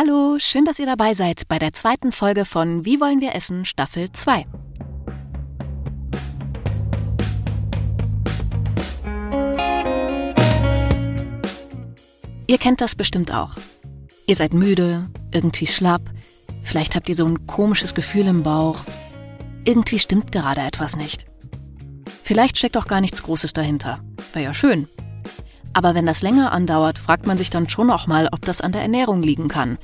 Hallo, schön, dass ihr dabei seid bei der zweiten Folge von Wie wollen wir essen Staffel 2. Ihr kennt das bestimmt auch. Ihr seid müde, irgendwie schlapp, vielleicht habt ihr so ein komisches Gefühl im Bauch. Irgendwie stimmt gerade etwas nicht. Vielleicht steckt auch gar nichts Großes dahinter. Wäre ja schön. Aber wenn das länger andauert, fragt man sich dann schon auch mal, ob das an der Ernährung liegen kann.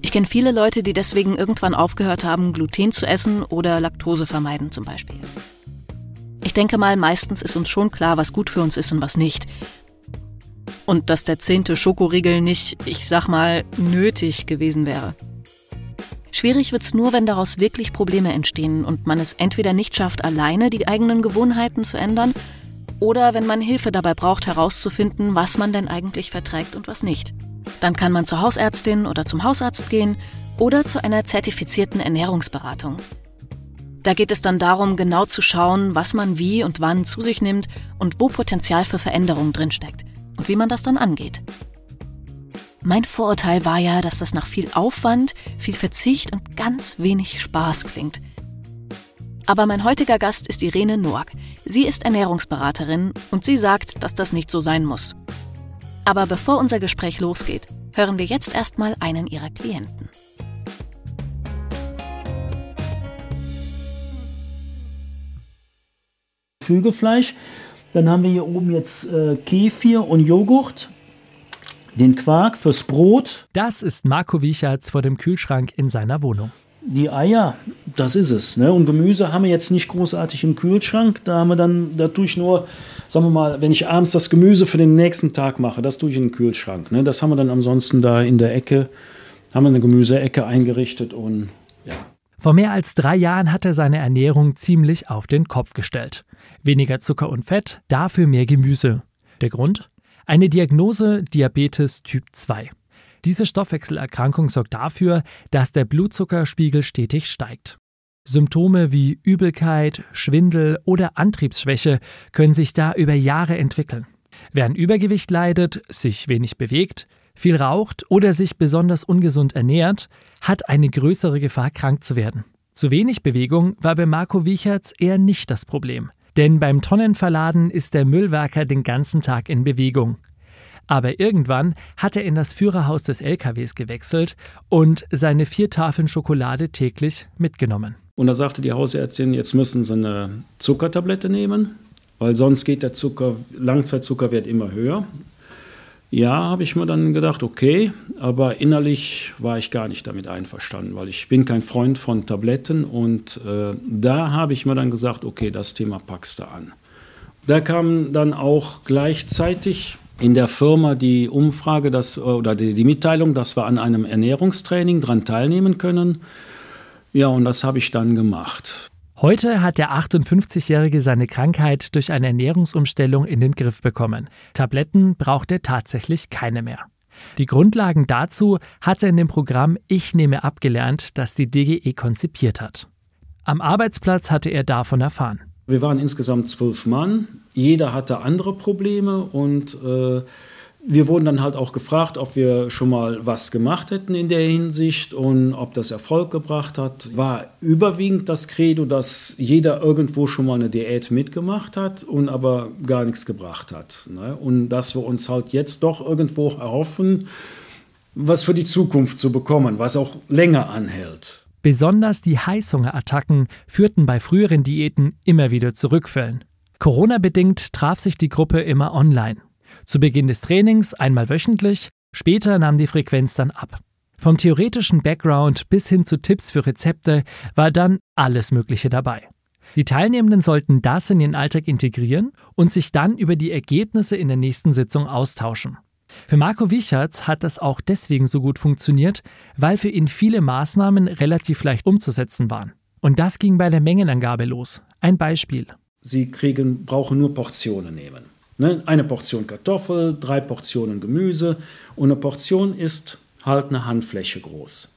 Ich kenne viele Leute, die deswegen irgendwann aufgehört haben, Gluten zu essen oder Laktose vermeiden zum Beispiel. Ich denke mal, meistens ist uns schon klar, was gut für uns ist und was nicht. Und dass der zehnte Schokoriegel nicht, ich sag mal, nötig gewesen wäre. Schwierig wird's nur, wenn daraus wirklich Probleme entstehen und man es entweder nicht schafft, alleine die eigenen Gewohnheiten zu ändern, oder wenn man Hilfe dabei braucht, herauszufinden, was man denn eigentlich verträgt und was nicht. Dann kann man zur Hausärztin oder zum Hausarzt gehen oder zu einer zertifizierten Ernährungsberatung. Da geht es dann darum, genau zu schauen, was man wie und wann zu sich nimmt und wo Potenzial für Veränderungen drinsteckt und wie man das dann angeht. Mein Vorurteil war ja, dass das nach viel Aufwand, viel Verzicht und ganz wenig Spaß klingt. Aber mein heutiger Gast ist Irene Noack. Sie ist Ernährungsberaterin und sie sagt, dass das nicht so sein muss. Aber bevor unser Gespräch losgeht, hören wir jetzt erstmal einen ihrer Klienten. Geflügelfleisch. Dann haben wir hier oben jetzt äh, Kefir und Joghurt. Den Quark fürs Brot. Das ist Marco Wiechertz vor dem Kühlschrank in seiner Wohnung. Die Eier, das ist es. Ne? Und Gemüse haben wir jetzt nicht großartig im Kühlschrank. Da haben wir dann, da tue ich nur, sagen wir mal, wenn ich abends das Gemüse für den nächsten Tag mache, das tue ich in den Kühlschrank. Ne? Das haben wir dann ansonsten da in der Ecke, haben wir eine Gemüseecke eingerichtet und ja. Vor mehr als drei Jahren hat er seine Ernährung ziemlich auf den Kopf gestellt. Weniger Zucker und Fett, dafür mehr Gemüse. Der Grund? Eine Diagnose Diabetes Typ 2. Diese Stoffwechselerkrankung sorgt dafür, dass der Blutzuckerspiegel stetig steigt. Symptome wie Übelkeit, Schwindel oder Antriebsschwäche können sich da über Jahre entwickeln. Wer an Übergewicht leidet, sich wenig bewegt, viel raucht oder sich besonders ungesund ernährt, hat eine größere Gefahr, krank zu werden. Zu wenig Bewegung war bei Marco Wiechertz eher nicht das Problem. Denn beim Tonnenverladen ist der Müllwerker den ganzen Tag in Bewegung. Aber irgendwann hat er in das Führerhaus des LKWs gewechselt und seine vier Tafeln Schokolade täglich mitgenommen. Und da sagte die Hausärztin, jetzt müssen Sie eine Zuckertablette nehmen, weil sonst geht der Zucker, Langzeitzuckerwert immer höher. Ja, habe ich mir dann gedacht, okay, aber innerlich war ich gar nicht damit einverstanden, weil ich bin kein Freund von Tabletten und äh, da habe ich mir dann gesagt, okay, das Thema packst du an. Da kam dann auch gleichzeitig in der Firma die Umfrage dass, oder die, die Mitteilung, dass wir an einem Ernährungstraining daran teilnehmen können. Ja, und das habe ich dann gemacht. Heute hat der 58-Jährige seine Krankheit durch eine Ernährungsumstellung in den Griff bekommen. Tabletten braucht er tatsächlich keine mehr. Die Grundlagen dazu hat er in dem Programm Ich nehme abgelernt, das die DGE konzipiert hat. Am Arbeitsplatz hatte er davon erfahren. Wir waren insgesamt zwölf Mann. Jeder hatte andere Probleme und äh, wir wurden dann halt auch gefragt, ob wir schon mal was gemacht hätten in der Hinsicht und ob das Erfolg gebracht hat. War überwiegend das Credo, dass jeder irgendwo schon mal eine Diät mitgemacht hat und aber gar nichts gebracht hat. Ne? Und dass wir uns halt jetzt doch irgendwo erhoffen, was für die Zukunft zu bekommen, was auch länger anhält. Besonders die Heißhungerattacken führten bei früheren Diäten immer wieder zu Rückfällen. Corona-bedingt traf sich die Gruppe immer online. Zu Beginn des Trainings einmal wöchentlich, später nahm die Frequenz dann ab. Vom theoretischen Background bis hin zu Tipps für Rezepte war dann alles Mögliche dabei. Die Teilnehmenden sollten das in ihren Alltag integrieren und sich dann über die Ergebnisse in der nächsten Sitzung austauschen. Für Marco Wichertz hat das auch deswegen so gut funktioniert, weil für ihn viele Maßnahmen relativ leicht umzusetzen waren. Und das ging bei der Mengenangabe los. Ein Beispiel. Sie kriegen, brauchen nur Portionen nehmen. Ne? Eine Portion Kartoffel, drei Portionen Gemüse und eine Portion ist halt eine Handfläche groß.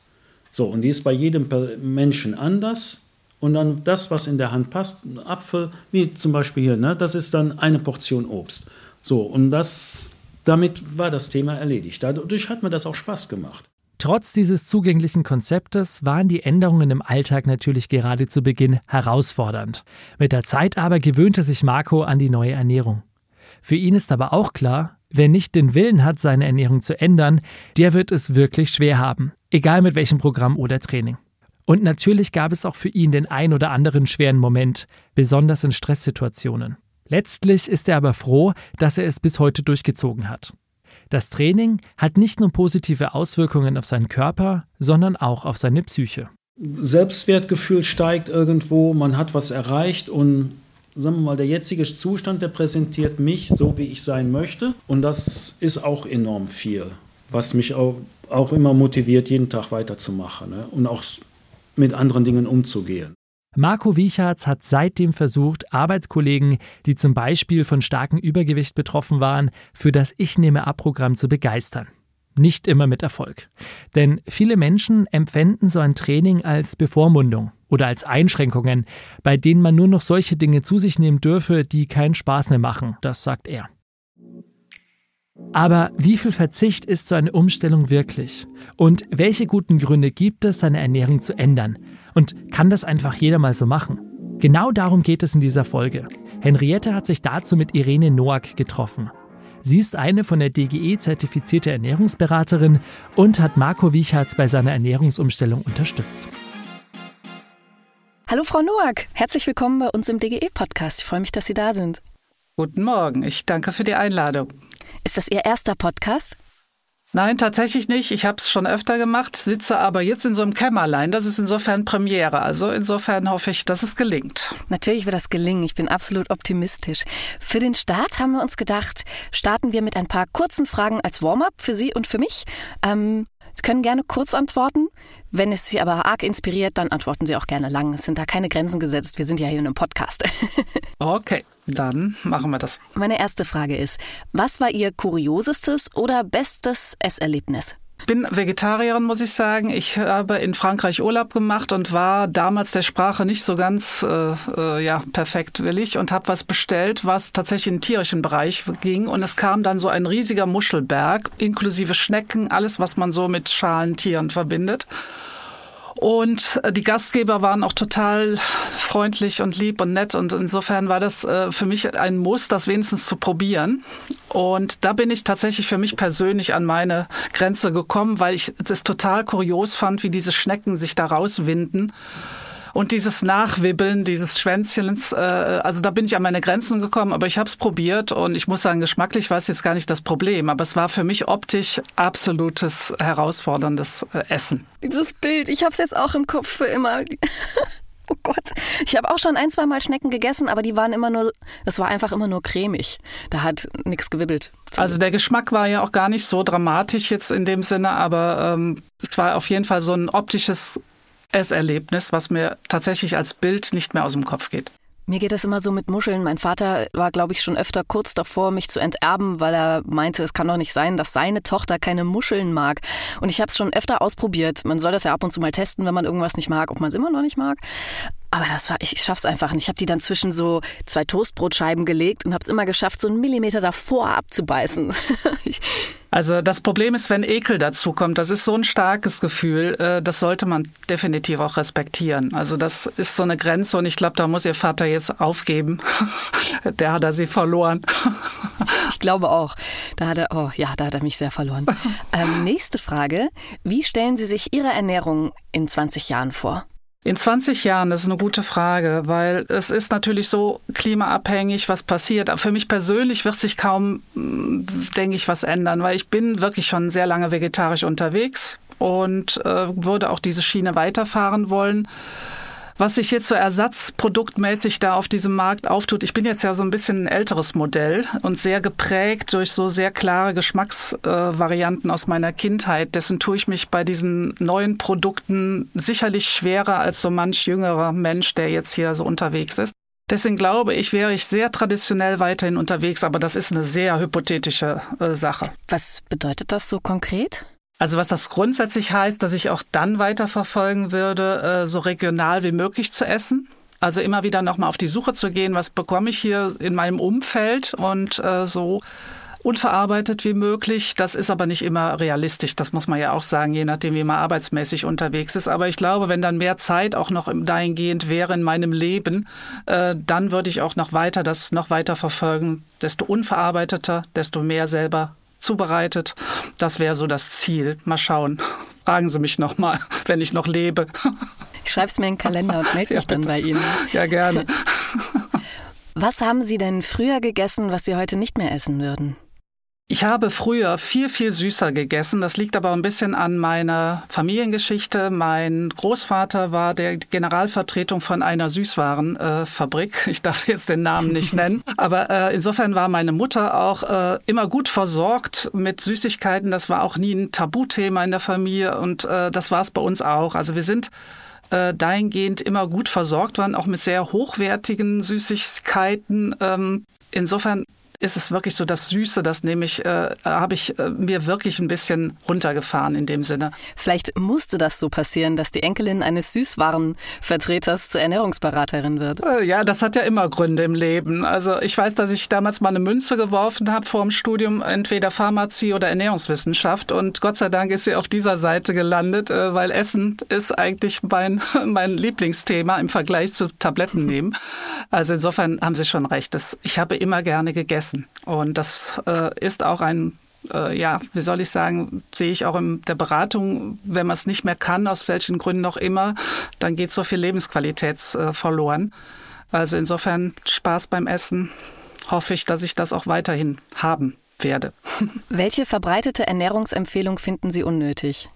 So, und die ist bei jedem Menschen anders. Und dann das, was in der Hand passt, ein Apfel, wie zum Beispiel hier, ne? das ist dann eine Portion Obst. So, und das damit war das Thema erledigt. Dadurch hat mir das auch Spaß gemacht. Trotz dieses zugänglichen Konzeptes waren die Änderungen im Alltag natürlich gerade zu Beginn herausfordernd. Mit der Zeit aber gewöhnte sich Marco an die neue Ernährung. Für ihn ist aber auch klar, wer nicht den Willen hat, seine Ernährung zu ändern, der wird es wirklich schwer haben, egal mit welchem Programm oder Training. Und natürlich gab es auch für ihn den ein oder anderen schweren Moment, besonders in Stresssituationen. Letztlich ist er aber froh, dass er es bis heute durchgezogen hat. Das Training hat nicht nur positive Auswirkungen auf seinen Körper, sondern auch auf seine Psyche. Selbstwertgefühl steigt irgendwo, man hat was erreicht und sagen wir mal, der jetzige Zustand, der präsentiert mich so, wie ich sein möchte. Und das ist auch enorm viel, was mich auch, auch immer motiviert, jeden Tag weiterzumachen ne? und auch mit anderen Dingen umzugehen. Marco Wiechards hat seitdem versucht, Arbeitskollegen, die zum Beispiel von starkem Übergewicht betroffen waren, für das Ich nehme ab-Programm zu begeistern. Nicht immer mit Erfolg. Denn viele Menschen empfänden so ein Training als Bevormundung oder als Einschränkungen, bei denen man nur noch solche Dinge zu sich nehmen dürfe, die keinen Spaß mehr machen, das sagt er. Aber wie viel Verzicht ist so eine Umstellung wirklich? Und welche guten Gründe gibt es, seine Ernährung zu ändern? Und kann das einfach jeder mal so machen? Genau darum geht es in dieser Folge. Henriette hat sich dazu mit Irene Noack getroffen. Sie ist eine von der DGE zertifizierte Ernährungsberaterin und hat Marco Wiechards bei seiner Ernährungsumstellung unterstützt. Hallo Frau Noack, herzlich willkommen bei uns im DGE-Podcast. Ich freue mich, dass Sie da sind. Guten Morgen, ich danke für die Einladung. Ist das Ihr erster Podcast? Nein, tatsächlich nicht. Ich habe es schon öfter gemacht, sitze aber jetzt in so einem Kämmerlein. Das ist insofern Premiere. Also insofern hoffe ich, dass es gelingt. Natürlich wird das gelingen. Ich bin absolut optimistisch. Für den Start haben wir uns gedacht, starten wir mit ein paar kurzen Fragen als Warm-up für Sie und für mich. Ähm, Sie können gerne kurz antworten. Wenn es Sie aber arg inspiriert, dann antworten Sie auch gerne lang. Es sind da keine Grenzen gesetzt. Wir sind ja hier in einem Podcast. okay, dann machen wir das. Meine erste Frage ist, was war Ihr kuriosestes oder bestes Esserlebnis? Bin Vegetarierin, muss ich sagen. Ich habe in Frankreich Urlaub gemacht und war damals der Sprache nicht so ganz äh, äh, ja, perfekt willig und habe was bestellt, was tatsächlich in den tierischen Bereich ging. Und es kam dann so ein riesiger Muschelberg, inklusive Schnecken, alles, was man so mit Schalentieren verbindet. Und äh, die Gastgeber waren auch total freundlich und lieb und nett. Und insofern war das äh, für mich ein Muss, das wenigstens zu probieren. Und da bin ich tatsächlich für mich persönlich an meine Grenze gekommen, weil ich es total kurios fand, wie diese Schnecken sich da rauswinden. Und dieses Nachwibbeln, dieses Schwänzchens, äh, also da bin ich an meine Grenzen gekommen, aber ich habe es probiert und ich muss sagen, geschmacklich war es jetzt gar nicht das Problem, aber es war für mich optisch absolutes herausforderndes äh, Essen. Dieses Bild, ich habe es jetzt auch im Kopf für immer. Oh Gott. Ich habe auch schon ein, zwei Mal Schnecken gegessen, aber die waren immer nur, das war einfach immer nur cremig. Da hat nichts gewibbelt. Also der Geschmack war ja auch gar nicht so dramatisch jetzt in dem Sinne, aber ähm, es war auf jeden Fall so ein optisches Esserlebnis, was mir tatsächlich als Bild nicht mehr aus dem Kopf geht. Mir geht das immer so mit Muscheln. Mein Vater war, glaube ich, schon öfter kurz davor, mich zu enterben, weil er meinte, es kann doch nicht sein, dass seine Tochter keine Muscheln mag. Und ich habe es schon öfter ausprobiert. Man soll das ja ab und zu mal testen, wenn man irgendwas nicht mag, ob man es immer noch nicht mag. Aber das war, ich schaff's einfach nicht. Ich habe die dann zwischen so zwei Toastbrotscheiben gelegt und habe es immer geschafft, so einen Millimeter davor abzubeißen. also das Problem ist, wenn Ekel dazu kommt, das ist so ein starkes Gefühl, äh, das sollte man definitiv auch respektieren. Also das ist so eine Grenze und ich glaube, da muss Ihr Vater jetzt aufgeben. Der hat er sie verloren. ich glaube auch. Da hat er, oh ja, da hat er mich sehr verloren. Ähm, nächste Frage. Wie stellen Sie sich Ihre Ernährung in 20 Jahren vor? In 20 Jahren, das ist eine gute Frage, weil es ist natürlich so klimaabhängig, was passiert. Aber für mich persönlich wird sich kaum, mm, denke ich, was ändern, weil ich bin wirklich schon sehr lange vegetarisch unterwegs und äh, würde auch diese Schiene weiterfahren wollen was sich jetzt so ersatzproduktmäßig da auf diesem Markt auftut. Ich bin jetzt ja so ein bisschen ein älteres Modell und sehr geprägt durch so sehr klare Geschmacksvarianten äh, aus meiner Kindheit. Dessen tue ich mich bei diesen neuen Produkten sicherlich schwerer als so manch jüngerer Mensch, der jetzt hier so unterwegs ist. Deswegen glaube ich, wäre ich sehr traditionell weiterhin unterwegs, aber das ist eine sehr hypothetische äh, Sache. Was bedeutet das so konkret? Also was das grundsätzlich heißt, dass ich auch dann weiterverfolgen würde, äh, so regional wie möglich zu essen. Also immer wieder nochmal auf die Suche zu gehen, was bekomme ich hier in meinem Umfeld und äh, so unverarbeitet wie möglich. Das ist aber nicht immer realistisch. Das muss man ja auch sagen, je nachdem, wie man arbeitsmäßig unterwegs ist. Aber ich glaube, wenn dann mehr Zeit auch noch dahingehend wäre in meinem Leben, äh, dann würde ich auch noch weiter das noch weiter verfolgen. Desto unverarbeiteter, desto mehr selber zubereitet. Das wäre so das Ziel. Mal schauen. Fragen Sie mich noch mal, wenn ich noch lebe. Ich schreibe es mir in den Kalender und melde mich ja, dann bei Ihnen. Ja, gerne. Was haben Sie denn früher gegessen, was Sie heute nicht mehr essen würden? Ich habe früher viel, viel süßer gegessen. Das liegt aber ein bisschen an meiner Familiengeschichte. Mein Großvater war der Generalvertretung von einer Süßwarenfabrik. ich darf jetzt den Namen nicht nennen. Aber äh, insofern war meine Mutter auch äh, immer gut versorgt mit Süßigkeiten. Das war auch nie ein Tabuthema in der Familie und äh, das war es bei uns auch. Also wir sind äh, dahingehend immer gut versorgt worden, auch mit sehr hochwertigen Süßigkeiten. Ähm, insofern ist es wirklich so das Süße, das nehme ich, äh, habe ich äh, mir wirklich ein bisschen runtergefahren in dem Sinne. Vielleicht musste das so passieren, dass die Enkelin eines Süßwarenvertreters zur Ernährungsberaterin wird. Äh, ja, das hat ja immer Gründe im Leben. Also ich weiß, dass ich damals mal eine Münze geworfen habe vor dem Studium, entweder Pharmazie oder Ernährungswissenschaft und Gott sei Dank ist sie auf dieser Seite gelandet, äh, weil Essen ist eigentlich mein, mein Lieblingsthema im Vergleich zu Tabletten nehmen. Also insofern haben Sie schon recht. Das, ich habe immer gerne gegessen lassen. Und das äh, ist auch ein äh, ja, wie soll ich sagen, sehe ich auch in der Beratung, wenn man es nicht mehr kann, aus welchen Gründen auch immer, dann geht so viel Lebensqualität äh, verloren. Also insofern Spaß beim Essen, hoffe ich, dass ich das auch weiterhin haben werde. Welche verbreitete Ernährungsempfehlung finden Sie unnötig?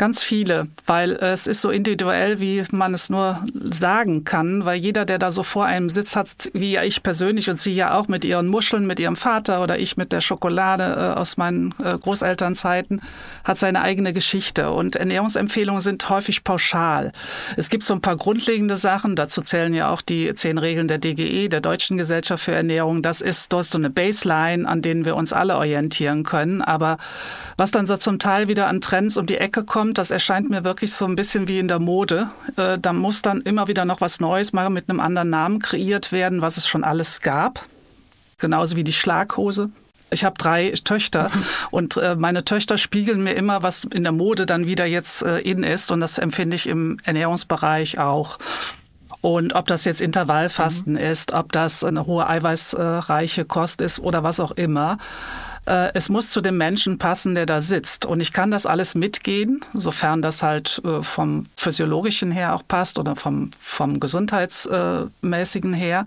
Ganz viele, weil es ist so individuell, wie man es nur sagen kann, weil jeder, der da so vor einem sitzt, hat, wie ja ich persönlich und Sie ja auch mit Ihren Muscheln, mit Ihrem Vater oder ich mit der Schokolade äh, aus meinen äh, Großelternzeiten, hat seine eigene Geschichte. Und Ernährungsempfehlungen sind häufig pauschal. Es gibt so ein paar grundlegende Sachen, dazu zählen ja auch die zehn Regeln der DGE, der Deutschen Gesellschaft für Ernährung. Das ist, dort so eine Baseline, an denen wir uns alle orientieren können. Aber was dann so zum Teil wieder an Trends um die Ecke kommt, kommt, das erscheint mir wirklich so ein bisschen wie in der Mode. Äh, da muss dann immer wieder noch was Neues mal mit einem anderen Namen kreiert werden, was es schon alles gab. Genauso wie die Schlaghose. Ich habe drei Töchter und äh, meine Töchter spiegeln mir immer, was in der Mode dann wieder jetzt äh, in ist und das empfinde ich im Ernährungsbereich auch. Und ob das jetzt Intervallfasten mhm. ist, ob das eine hohe eiweißreiche Kost ist oder was auch immer. Äh, es muss zu dem Menschen passen, der da sitzt. Und ich kann das alles mitgehen, sofern das halt äh, vom physiologischen her auch passt oder vom, vom gesundheitsmäßigen her.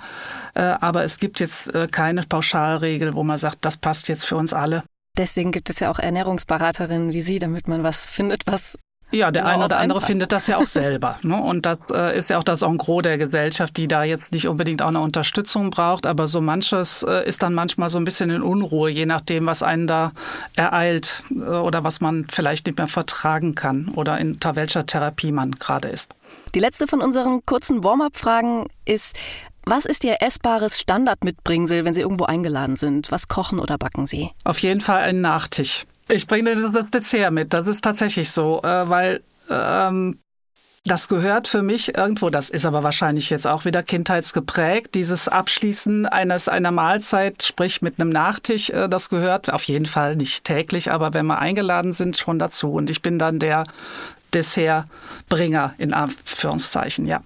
Äh, aber es gibt jetzt keine Pauschalregel, wo man sagt, das passt jetzt für uns alle. Deswegen gibt es ja auch Ernährungsberaterinnen wie Sie, damit man was findet, was ja, der eine oder andere findet das ja auch selber. Ne? Und das äh, ist ja auch das Engros der Gesellschaft, die da jetzt nicht unbedingt auch eine Unterstützung braucht. Aber so manches äh, ist dann manchmal so ein bisschen in Unruhe, je nachdem, was einen da ereilt äh, oder was man vielleicht nicht mehr vertragen kann oder unter welcher Therapie man gerade ist. Die letzte von unseren kurzen Warm-up-Fragen ist, was ist Ihr essbares Standardmitbringsel, wenn Sie irgendwo eingeladen sind? Was kochen oder backen Sie? Auf jeden Fall ein Nachtisch. Ich bringe das, das Dessert mit. Das ist tatsächlich so, äh, weil ähm, das gehört für mich irgendwo, das ist aber wahrscheinlich jetzt auch wieder kindheitsgeprägt, dieses Abschließen eines einer Mahlzeit, sprich mit einem Nachtisch, äh, das gehört auf jeden Fall nicht täglich, aber wenn wir eingeladen sind, schon dazu. Und ich bin dann der Dessertbringer in Anführungszeichen, ja.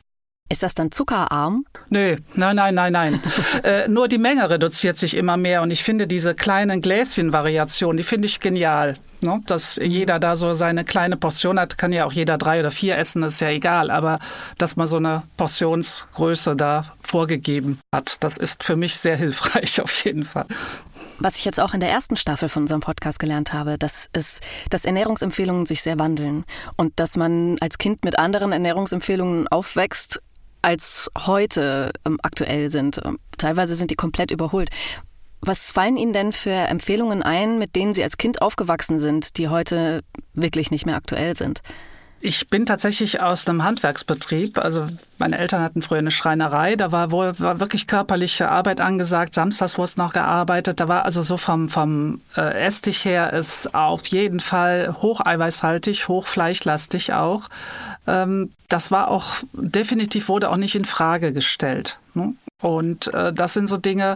Ist das dann zuckerarm? Nö, nein, nein, nein, nein. äh, nur die Menge reduziert sich immer mehr und ich finde diese kleinen Gläschenvariationen, die finde ich genial. Ne? Dass jeder da so seine kleine Portion hat, kann ja auch jeder drei oder vier essen, ist ja egal. Aber dass man so eine Portionsgröße da vorgegeben hat, das ist für mich sehr hilfreich auf jeden Fall. Was ich jetzt auch in der ersten Staffel von unserem Podcast gelernt habe, dass es, dass Ernährungsempfehlungen sich sehr wandeln und dass man als Kind mit anderen Ernährungsempfehlungen aufwächst, als heute ähm, aktuell sind. Ähm, teilweise sind die komplett überholt. Was fallen Ihnen denn für Empfehlungen ein, mit denen Sie als Kind aufgewachsen sind, die heute wirklich nicht mehr aktuell sind? Ich bin tatsächlich aus einem Handwerksbetrieb. Also meine Eltern hatten früher eine Schreinerei. Da war wohl war wirklich körperliche Arbeit angesagt. Samstags wurde noch gearbeitet. Da war also so vom, vom äh, Esstisch her ist auf jeden Fall hocheiweißhaltig, hochfleischlastig auch. Ähm, das war auch definitiv wurde auch nicht in Frage gestellt. Ne? Und äh, das sind so Dinge,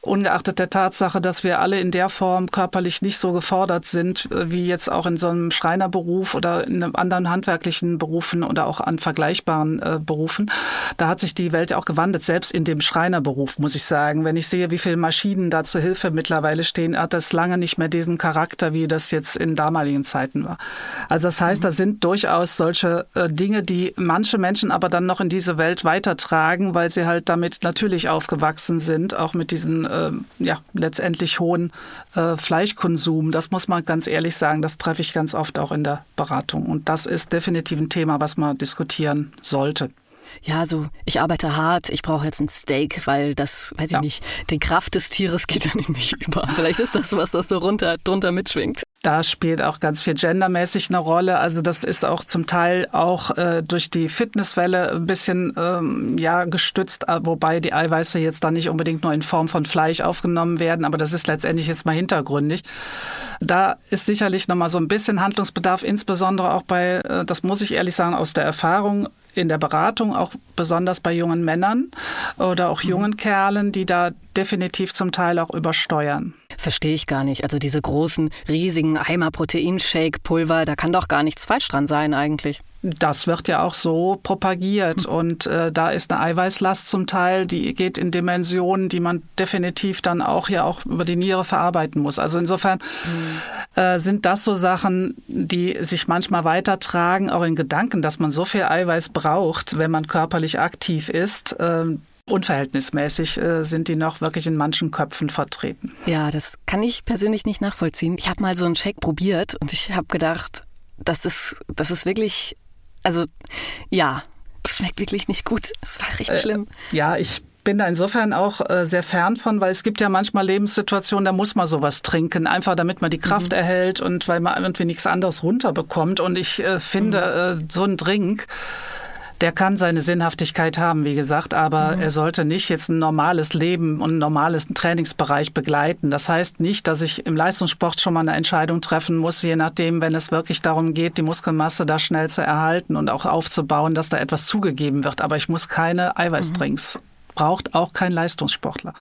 ungeachtet der Tatsache, dass wir alle in der Form körperlich nicht so gefordert sind, äh, wie jetzt auch in so einem Schreinerberuf oder in einem anderen handwerklichen Berufen oder auch an vergleichbaren äh, Berufen. Da hat sich die Welt auch gewandelt, selbst in dem Schreinerberuf, muss ich sagen. Wenn ich sehe, wie viele Maschinen da zur Hilfe mittlerweile stehen, hat das lange nicht mehr diesen Charakter, wie das jetzt in damaligen Zeiten war. Also das heißt, da sind durchaus solche äh, Dinge, die manche Menschen aber dann noch in diese Welt weitertragen, weil sie halt damit natürlich aufgewachsen sind, auch mit diesen äh, ja letztendlich hohen äh, Fleischkonsum. Das muss man ganz ehrlich sagen, das treffe ich ganz oft auch in der Beratung. Und das ist definitiv ein Thema, was man diskutieren sollte ja, so, ich arbeite hart, ich brauche jetzt ein Steak, weil das, weiß ja. ich nicht, die Kraft des Tieres geht dann in mich über. Vielleicht ist das was, das so runter, drunter mitschwingt. Da spielt auch ganz viel gendermäßig eine Rolle. Also das ist auch zum Teil auch äh, durch die Fitnesswelle ein bisschen ähm, ja gestützt, äh, wobei die Eiweiße jetzt dann nicht unbedingt nur in Form von Fleisch aufgenommen werden, aber das ist letztendlich jetzt mal hintergründig. Da ist sicherlich noch mal so ein bisschen Handlungsbedarf, insbesondere auch bei, äh, das muss ich ehrlich sagen, aus der Erfahrung in der Beratung, auch besonders bei jungen Männern oder auch jungen mhm. Kerlen, die da definitiv zum Teil auch übersteuern. Verstehe ich gar nicht. Also diese großen, riesigen Eimer Proteinshake-Pulver, da kann doch gar nichts falsch dran sein eigentlich. Das wird ja auch so propagiert hm. und äh, da ist eine Eiweißlast zum Teil, die geht in Dimensionen, die man definitiv dann auch ja auch über die Niere verarbeiten muss. Also insofern hm. äh, sind das so Sachen, die sich manchmal weitertragen, auch in Gedanken, dass man so viel Eiweiß braucht, wenn man körperlich aktiv ist. Äh, unverhältnismäßig äh, sind die noch wirklich in manchen Köpfen vertreten. Ja, das kann ich persönlich nicht nachvollziehen. Ich habe mal so einen Shake probiert und ich habe gedacht, das ist, das ist wirklich, also ja, es schmeckt wirklich nicht gut. Es war recht äh, schlimm. Ja, ich bin da insofern auch äh, sehr fern von, weil es gibt ja manchmal Lebenssituationen, da muss man sowas trinken, einfach damit man die Kraft mhm. erhält und weil man irgendwie nichts anderes runterbekommt. Und ich äh, finde, mhm. äh, so ein Drink, der kann seine Sinnhaftigkeit haben, wie gesagt, aber mhm. er sollte nicht jetzt ein normales Leben und einen normales Trainingsbereich begleiten. Das heißt nicht, dass ich im Leistungssport schon mal eine Entscheidung treffen muss, je nachdem, wenn es wirklich darum geht, die Muskelmasse da schnell zu erhalten und auch aufzubauen, dass da etwas zugegeben wird. Aber ich muss keine Eiweißdrinks. Mhm. Braucht auch kein Leistungssportler.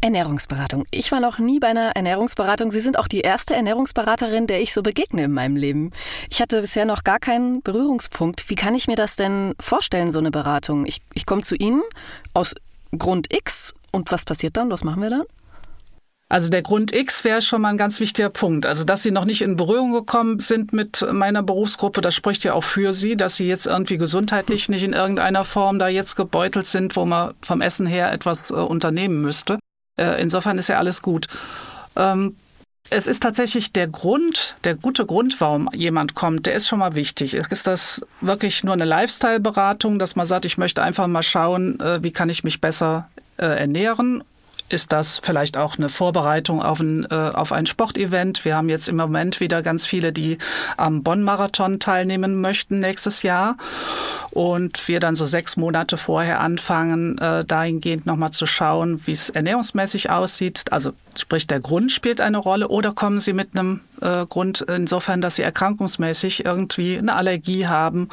Ernährungsberatung. Ich war noch nie bei einer Ernährungsberatung. Sie sind auch die erste Ernährungsberaterin, der ich so begegne in meinem Leben. Ich hatte bisher noch gar keinen Berührungspunkt. Wie kann ich mir das denn vorstellen, so eine Beratung? Ich, ich komme zu Ihnen aus Grund X und was passiert dann? Was machen wir dann? Also der Grund X wäre schon mal ein ganz wichtiger Punkt. Also dass Sie noch nicht in Berührung gekommen sind mit meiner Berufsgruppe, das spricht ja auch für Sie, dass Sie jetzt irgendwie gesundheitlich nicht in irgendeiner Form da jetzt gebeutelt sind, wo man vom Essen her etwas äh, unternehmen müsste. Äh, insofern ist ja alles gut. Ähm, es ist tatsächlich der Grund, der gute Grund, warum jemand kommt, der ist schon mal wichtig. Ist das wirklich nur eine Lifestyle-Beratung, dass man sagt, ich möchte einfach mal schauen, äh, wie kann ich mich besser äh, ernähren ist das vielleicht auch eine Vorbereitung auf ein, äh, auf ein Sportevent. Wir haben jetzt im Moment wieder ganz viele, die am Bonn-Marathon teilnehmen möchten nächstes Jahr. Und wir dann so sechs Monate vorher anfangen, äh, dahingehend nochmal zu schauen, wie es ernährungsmäßig aussieht. Also sprich, der Grund spielt eine Rolle oder kommen Sie mit einem äh, Grund insofern, dass Sie erkrankungsmäßig irgendwie eine Allergie haben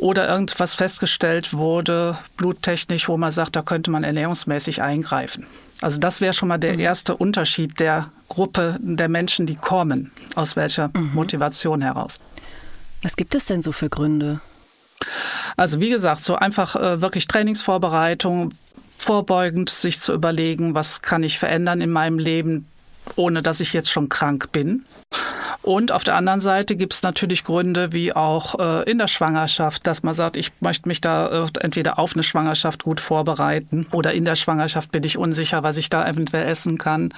oder irgendwas festgestellt wurde, bluttechnisch, wo man sagt, da könnte man ernährungsmäßig eingreifen. Also das wäre schon mal der mhm. erste Unterschied der Gruppe der Menschen, die kommen, aus welcher mhm. Motivation heraus. Was gibt es denn so für Gründe? Also wie gesagt, so einfach äh, wirklich Trainingsvorbereitung, vorbeugend sich zu überlegen, was kann ich verändern in meinem Leben, ohne dass ich jetzt schon krank bin. Und auf der anderen Seite gibt es natürlich Gründe wie auch äh, in der Schwangerschaft, dass man sagt, ich möchte mich da äh, entweder auf eine Schwangerschaft gut vorbereiten oder in der Schwangerschaft bin ich unsicher, was ich da eventuell essen kann.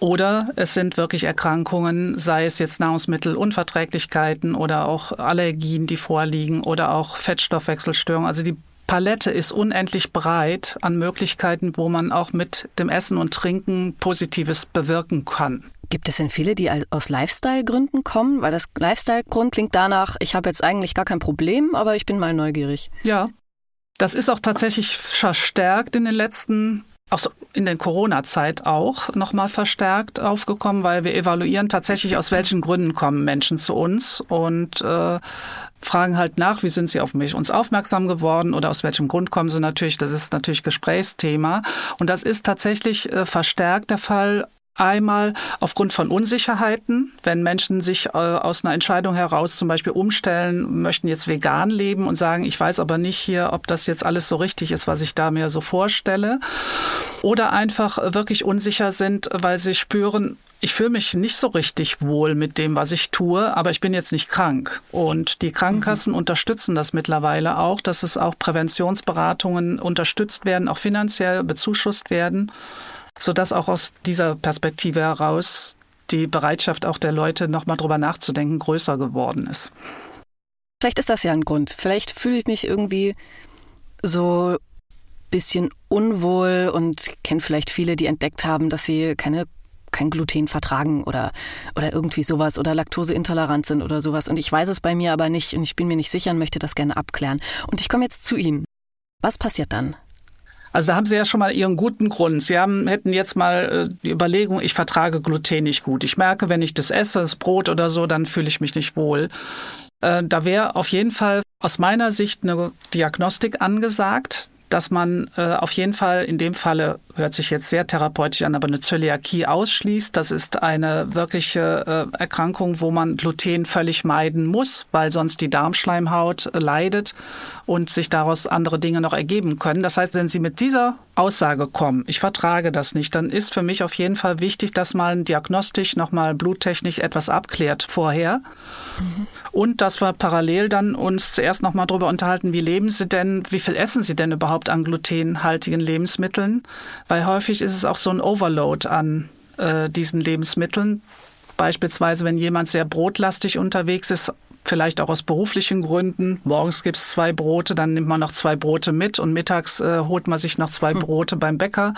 Oder es sind wirklich Erkrankungen, sei es jetzt Nahrungsmittelunverträglichkeiten oder auch Allergien, die vorliegen oder auch Fettstoffwechselstörungen. Also die Palette ist unendlich breit an Möglichkeiten, wo man auch mit dem Essen und Trinken Positives bewirken kann. Gibt es denn viele, die aus Lifestyle-Gründen kommen? Weil das Lifestyle-Grund klingt danach, ich habe jetzt eigentlich gar kein Problem, aber ich bin mal neugierig. Ja, das ist auch tatsächlich verstärkt in den letzten auch so in der Corona-Zeit auch nochmal verstärkt aufgekommen, weil wir evaluieren tatsächlich, aus welchen Gründen kommen Menschen zu uns und äh, fragen halt nach, wie sind sie auf mich, uns aufmerksam geworden oder aus welchem Grund kommen sie natürlich. Das ist natürlich Gesprächsthema. Und das ist tatsächlich äh, verstärkt der Fall Einmal aufgrund von Unsicherheiten, wenn Menschen sich äh, aus einer Entscheidung heraus zum Beispiel umstellen, möchten jetzt vegan leben und sagen, ich weiß aber nicht hier, ob das jetzt alles so richtig ist, was ich da mir so vorstelle. Oder einfach wirklich unsicher sind, weil sie spüren, ich fühle mich nicht so richtig wohl mit dem, was ich tue, aber ich bin jetzt nicht krank. Und die Krankenkassen mhm. unterstützen das mittlerweile auch, dass es auch Präventionsberatungen unterstützt werden, auch finanziell bezuschusst werden sodass auch aus dieser Perspektive heraus die Bereitschaft auch der Leute, nochmal drüber nachzudenken, größer geworden ist. Vielleicht ist das ja ein Grund. Vielleicht fühle ich mich irgendwie so ein bisschen unwohl und kenne vielleicht viele, die entdeckt haben, dass sie keine kein Gluten vertragen oder, oder irgendwie sowas oder laktoseintolerant sind oder sowas. Und ich weiß es bei mir aber nicht und ich bin mir nicht sicher und möchte das gerne abklären. Und ich komme jetzt zu Ihnen. Was passiert dann? Also da haben Sie ja schon mal Ihren guten Grund. Sie haben, hätten jetzt mal äh, die Überlegung, ich vertrage Gluten nicht gut. Ich merke, wenn ich das esse, das Brot oder so, dann fühle ich mich nicht wohl. Äh, da wäre auf jeden Fall aus meiner Sicht eine Diagnostik angesagt dass man äh, auf jeden Fall in dem Falle, hört sich jetzt sehr therapeutisch an, aber eine Zöliakie ausschließt. Das ist eine wirkliche äh, Erkrankung, wo man Gluten völlig meiden muss, weil sonst die Darmschleimhaut äh, leidet und sich daraus andere Dinge noch ergeben können. Das heißt, wenn Sie mit dieser Aussage kommen, ich vertrage das nicht, dann ist für mich auf jeden Fall wichtig, dass man diagnostisch nochmal bluttechnisch etwas abklärt vorher. Mhm. Und dass wir parallel dann uns zuerst nochmal darüber unterhalten, wie leben Sie denn, wie viel essen Sie denn überhaupt an glutenhaltigen Lebensmitteln? Weil häufig ist es auch so ein Overload an äh, diesen Lebensmitteln. Beispielsweise, wenn jemand sehr brotlastig unterwegs ist, vielleicht auch aus beruflichen Gründen. Morgens gibt es zwei Brote, dann nimmt man noch zwei Brote mit und mittags äh, holt man sich noch zwei hm. Brote beim Bäcker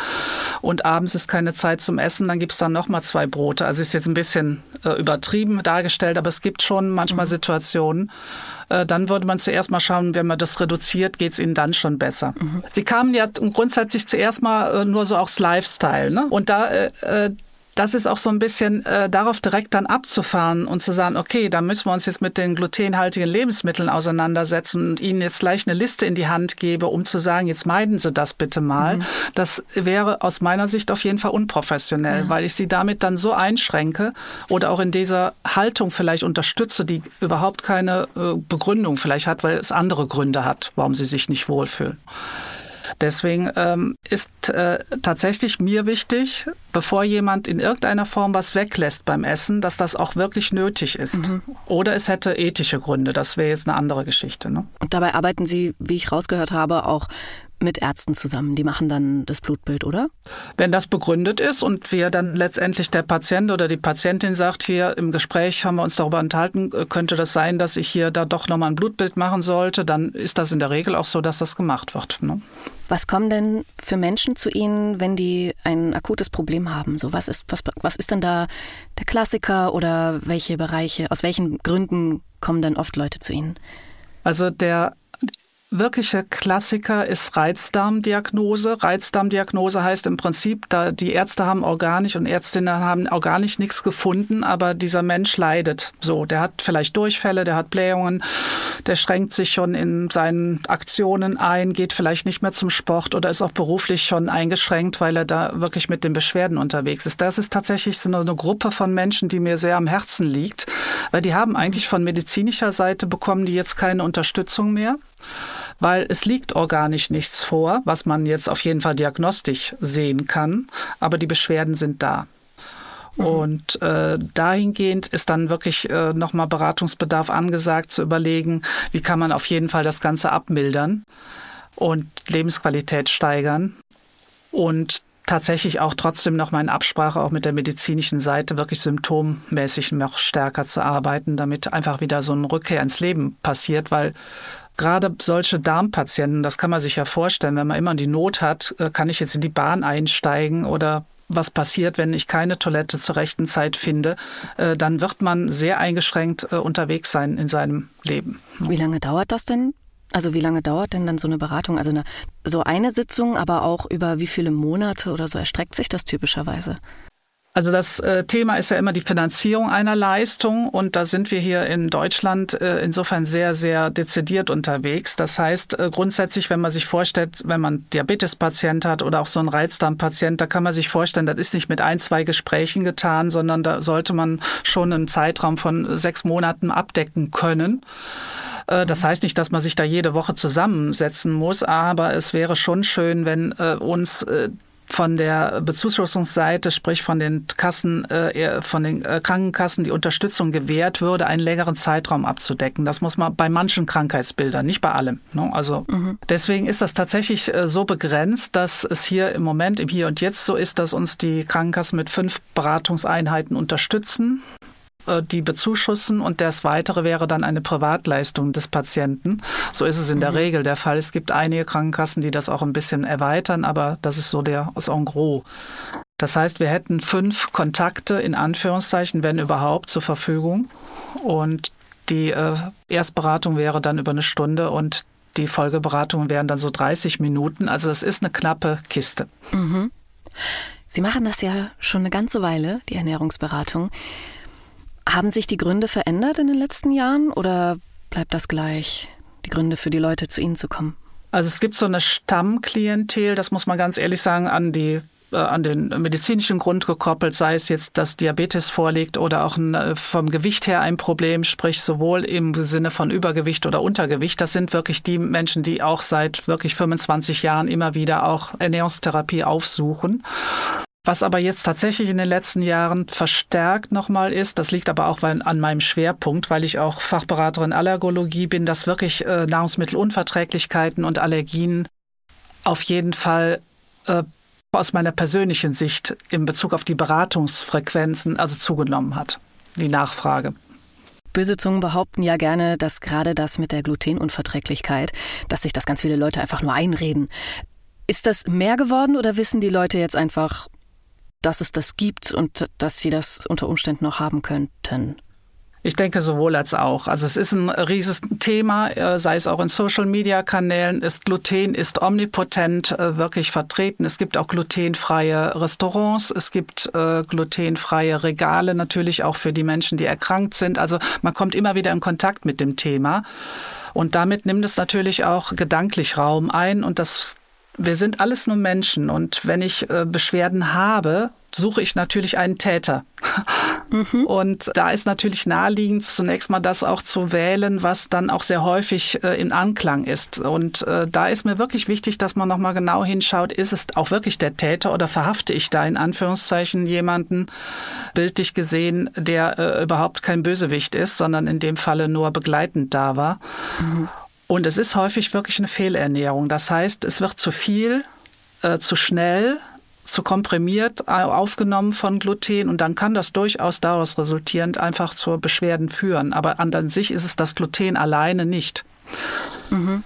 und abends ist keine Zeit zum Essen, dann gibt es dann nochmal zwei Brote. Also ist jetzt ein bisschen äh, übertrieben dargestellt, aber es gibt schon manchmal mhm. Situationen, äh, dann würde man zuerst mal schauen, wenn man das reduziert, geht es ihnen dann schon besser. Mhm. Sie kamen ja grundsätzlich zuerst mal äh, nur so aufs Lifestyle. Ne? Und da äh, äh das ist auch so ein bisschen äh, darauf direkt dann abzufahren und zu sagen, okay, da müssen wir uns jetzt mit den glutenhaltigen Lebensmitteln auseinandersetzen und Ihnen jetzt gleich eine Liste in die Hand gebe, um zu sagen, jetzt meiden Sie das bitte mal. Mhm. Das wäre aus meiner Sicht auf jeden Fall unprofessionell, mhm. weil ich Sie damit dann so einschränke oder auch in dieser Haltung vielleicht unterstütze, die überhaupt keine äh, Begründung vielleicht hat, weil es andere Gründe hat, warum Sie sich nicht wohlfühlen. Deswegen ähm, ist äh, tatsächlich mir wichtig, bevor jemand in irgendeiner Form was weglässt beim Essen, dass das auch wirklich nötig ist. Mhm. Oder es hätte ethische Gründe. Das wäre jetzt eine andere Geschichte. Ne? Und dabei arbeiten Sie, wie ich rausgehört habe, auch mit Ärzten zusammen. Die machen dann das Blutbild, oder? Wenn das begründet ist und wir dann letztendlich der Patient oder die Patientin sagt, hier im Gespräch haben wir uns darüber enthalten, könnte das sein, dass ich hier da doch nochmal ein Blutbild machen sollte, dann ist das in der Regel auch so, dass das gemacht wird. Ne? Was kommen denn für Menschen zu Ihnen, wenn die ein akutes Problem haben? So, was ist, was, was ist denn da der Klassiker oder welche Bereiche, aus welchen Gründen kommen denn oft Leute zu Ihnen? Also der wirkliche Klassiker ist Reizdarmdiagnose. Reizdarmdiagnose heißt im Prinzip, da die Ärzte haben organisch und Ärztinnen haben organisch nichts gefunden, aber dieser Mensch leidet. So, der hat vielleicht Durchfälle, der hat Blähungen, der schränkt sich schon in seinen Aktionen ein, geht vielleicht nicht mehr zum Sport oder ist auch beruflich schon eingeschränkt, weil er da wirklich mit den Beschwerden unterwegs ist. Das ist tatsächlich so eine Gruppe von Menschen, die mir sehr am Herzen liegt, weil die haben eigentlich von medizinischer Seite bekommen die jetzt keine Unterstützung mehr weil es liegt organisch nichts vor, was man jetzt auf jeden Fall diagnostisch sehen kann, aber die Beschwerden sind da. Mhm. Und äh, dahingehend ist dann wirklich äh, nochmal Beratungsbedarf angesagt, zu überlegen, wie kann man auf jeden Fall das Ganze abmildern und Lebensqualität steigern. Und tatsächlich auch trotzdem noch mal in Absprache auch mit der medizinischen Seite wirklich symptommäßig noch stärker zu arbeiten, damit einfach wieder so eine Rückkehr ins Leben passiert, weil gerade solche Darmpatienten, das kann man sich ja vorstellen, wenn man immer die Not hat, äh, kann ich jetzt in die Bahn einsteigen oder was passiert, wenn ich keine Toilette zur rechten Zeit finde, äh, dann wird man sehr eingeschränkt äh, unterwegs sein in seinem Leben. Wie lange dauert das denn, Also wie lange dauert denn dann so eine Beratung? Also eine, so eine Sitzung, aber auch über wie viele Monate oder so erstreckt sich das typischerweise? Also das äh, Thema ist ja immer die Finanzierung einer Leistung und da sind wir hier in Deutschland äh, insofern sehr, sehr dezidiert unterwegs. Das heißt, äh, grundsätzlich, wenn man sich vorstellt, wenn man Diabetespatient hat oder auch so ein Reizdarmpatient, da kann man sich vorstellen, das ist nicht mit ein, zwei Gesprächen getan, sondern da sollte man schon einen Zeitraum von sechs Monaten abdecken können. Das heißt nicht, dass man sich da jede Woche zusammensetzen muss, aber es wäre schon schön, wenn uns von der Bezuschussungsseite, sprich von den Kassen, äh, von den äh, Krankenkassen die Unterstützung gewährt würde, einen längeren Zeitraum abzudecken. Das muss man bei manchen Krankheitsbildern, nicht bei allem. Ne? Also mhm. deswegen ist das tatsächlich äh, so begrenzt, dass es hier im Moment, im Hier und Jetzt so ist, dass uns die Krankenkassen mit fünf Beratungseinheiten unterstützen. Äh, die bezuschussen und das Weitere wäre dann eine Privatleistung des Patienten. So ist es in der mhm. Regel der Fall. Es gibt einige Krankenkassen, die das auch ein bisschen erweitern, aber das ist so der aus en gros. Das heißt, wir hätten fünf Kontakte in Anführungszeichen, wenn überhaupt, zur Verfügung. Und die äh, Erstberatung wäre dann über eine Stunde und die Folgeberatung wären dann so 30 Minuten. Also das ist eine knappe Kiste. Mhm. Sie machen das ja schon eine ganze Weile, die Ernährungsberatung. Haben sich die Gründe verändert in den letzten Jahren oder bleibt das gleich, die Gründe für die Leute zu Ihnen zu kommen? Also es gibt so eine Stammklientel, das muss man ganz ehrlich sagen, an die äh, an den medizinischen Grund gekoppelt, sei es jetzt, dass Diabetes vorliegt oder auch ein, äh, vom Gewicht her ein Problem, sprich sowohl im Sinne von Übergewicht oder Untergewicht. Das sind wirklich die Menschen, die auch seit wirklich 25 Jahren immer wieder auch Ernährungstherapie aufsuchen. Was aber jetzt tatsächlich in den letzten Jahren verstärkt nochmal ist, das liegt aber auch an meinem Schwerpunkt, weil ich auch Fachberaterin Allergologie bin, dass wirklich äh, Nahrungsmittelunverträglichkeiten und Allergien auf jeden Fall äh, aus meiner persönlichen Sicht in Bezug auf die Beratungsfrequenzen also zugenommen hat, die Nachfrage. Böse Zungen behaupten ja gerne, dass gerade das mit der Glutenunverträglichkeit, dass sich das ganz viele Leute einfach nur einreden. Ist das mehr geworden oder wissen die Leute jetzt einfach, dass es das gibt und dass sie das unter Umständen noch haben könnten? Ich denke sowohl als auch. Also es ist ein riesiges Thema, äh, sei es auch in Social-Media-Kanälen. Ist Gluten ist omnipotent äh, wirklich vertreten. Es gibt auch glutenfreie Restaurants. Es gibt äh, glutenfreie Regale natürlich auch für die Menschen, die erkrankt sind. Also man kommt immer wieder in Kontakt mit dem Thema. Und damit nimmt es natürlich auch gedanklich Raum ein. Und das wir sind alles nur Menschen und wenn ich äh, Beschwerden habe, suche ich natürlich einen Täter. Mhm. Und da ist natürlich naheliegend, zunächst mal das auch zu wählen, was dann auch sehr häufig äh, in Anklang ist. Und äh, da ist mir wirklich wichtig, dass man nochmal genau hinschaut, ist es auch wirklich der Täter oder verhafte ich da in Anführungszeichen jemanden, bildlich gesehen, der überhaupt kein Bösewicht ist, sondern in dem Falle nur begleitend da war. Mhm. Und es ist häufig wirklich eine Fehlernährung. Das heißt, es wird zu viel, äh, zu schnell, zu komprimiert aufgenommen von Gluten und dann kann das durchaus daraus resultierend einfach zu Beschwerden führen. Aber an sich ist es das Gluten alleine nicht. Mhm.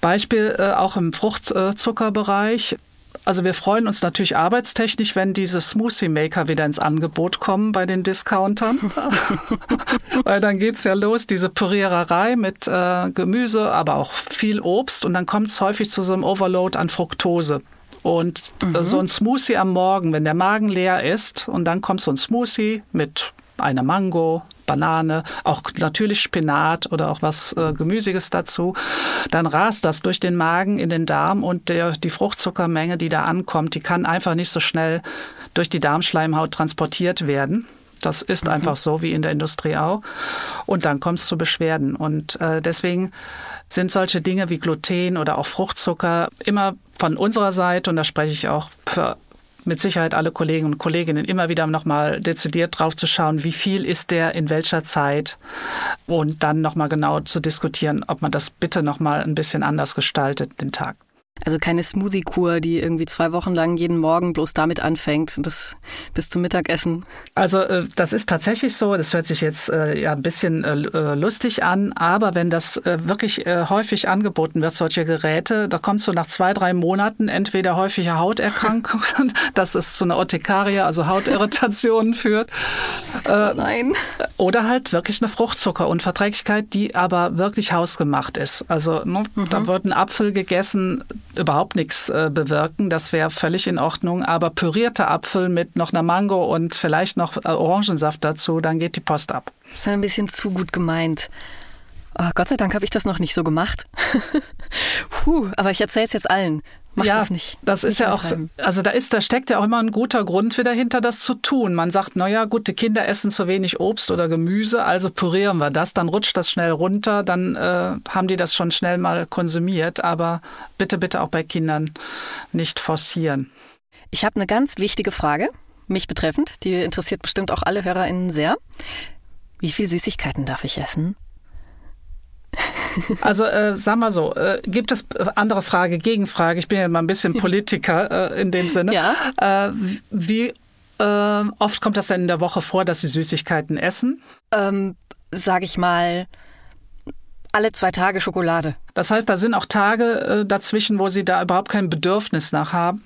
Beispiel äh, auch im Fruchtzuckerbereich. Also wir freuen uns natürlich arbeitstechnisch, wenn diese Smoothie Maker wieder ins Angebot kommen bei den Discountern. Weil dann geht's ja los, diese Püriererei mit äh, Gemüse, aber auch viel Obst. Und dann kommt es häufig zu so einem Overload an Fructose. Und äh, mhm. so ein Smoothie am Morgen, wenn der Magen leer ist und dann kommt so ein Smoothie mit einer Mango, Banane, auch natürlich Spinat oder auch was äh, Gemüsiges dazu. Dann rast das durch den Magen in den Darm und der, die Fruchtzuckermenge, die da ankommt, die kann einfach nicht so schnell durch die Darmschleimhaut transportiert werden. Das ist mhm. einfach so wie in der Industrie auch. Und dann kommt es zu Beschwerden. Und äh, deswegen sind solche Dinge wie Gluten oder auch Fruchtzucker immer von unserer Seite, und da spreche ich auch für mit Sicherheit alle Kollegen und Kolleginnen immer wieder nochmal dezidiert drauf zu schauen, wie viel ist der in welcher Zeit und dann nochmal genau zu diskutieren, ob man das bitte nochmal ein bisschen anders gestaltet, den Tag. Also keine Smoothie-Kur, die irgendwie zwei Wochen lang jeden Morgen bloß damit anfängt, das bis zum Mittagessen. Also äh, das ist tatsächlich so. Das hört sich jetzt äh, ja ein bisschen äh, lustig an, aber wenn das wirklich häufig angeboten wird, solche Geräte, da kommst du nach zwei, drei Monaten entweder häufige Hauterkrankungen, dass es zu einer Urtikarie, also Hautirritationen führt. Oh nein. Oder halt wirklich eine Fruchtzuckerunverträglichkeit, die aber wirklich hausgemacht ist. Also ne, mhm. da wird ein Apfel gegessen, überhaupt nichts äh, bewirken. Das wäre völlig in Ordnung. Aber pürierter Apfel mit noch einer Mango und vielleicht noch äh, Orangensaft dazu, dann geht die Post ab. Das ist ein bisschen zu gut gemeint. Oh, Gott sei Dank habe ich das noch nicht so gemacht. Puh, aber ich erzähle es jetzt allen. Mach ja, das nicht. Das ist ja auch so, also da ist, da steckt ja auch immer ein guter Grund wieder hinter, das zu tun. Man sagt, naja, gut, die Kinder essen zu wenig Obst oder Gemüse, also pürieren wir das, dann rutscht das schnell runter, dann äh, haben die das schon schnell mal konsumiert, aber bitte, bitte auch bei Kindern nicht forcieren. Ich habe eine ganz wichtige Frage, mich betreffend, die interessiert bestimmt auch alle HörerInnen sehr. Wie viel Süßigkeiten darf ich essen? Also äh, sag mal so, äh, gibt es andere Frage, Gegenfrage? Ich bin ja mal ein bisschen Politiker äh, in dem Sinne. Ja. Äh, wie äh, oft kommt das denn in der Woche vor, dass Sie Süßigkeiten essen? Ähm, sag ich mal, alle zwei Tage Schokolade. Das heißt, da sind auch Tage äh, dazwischen, wo Sie da überhaupt kein Bedürfnis nach haben?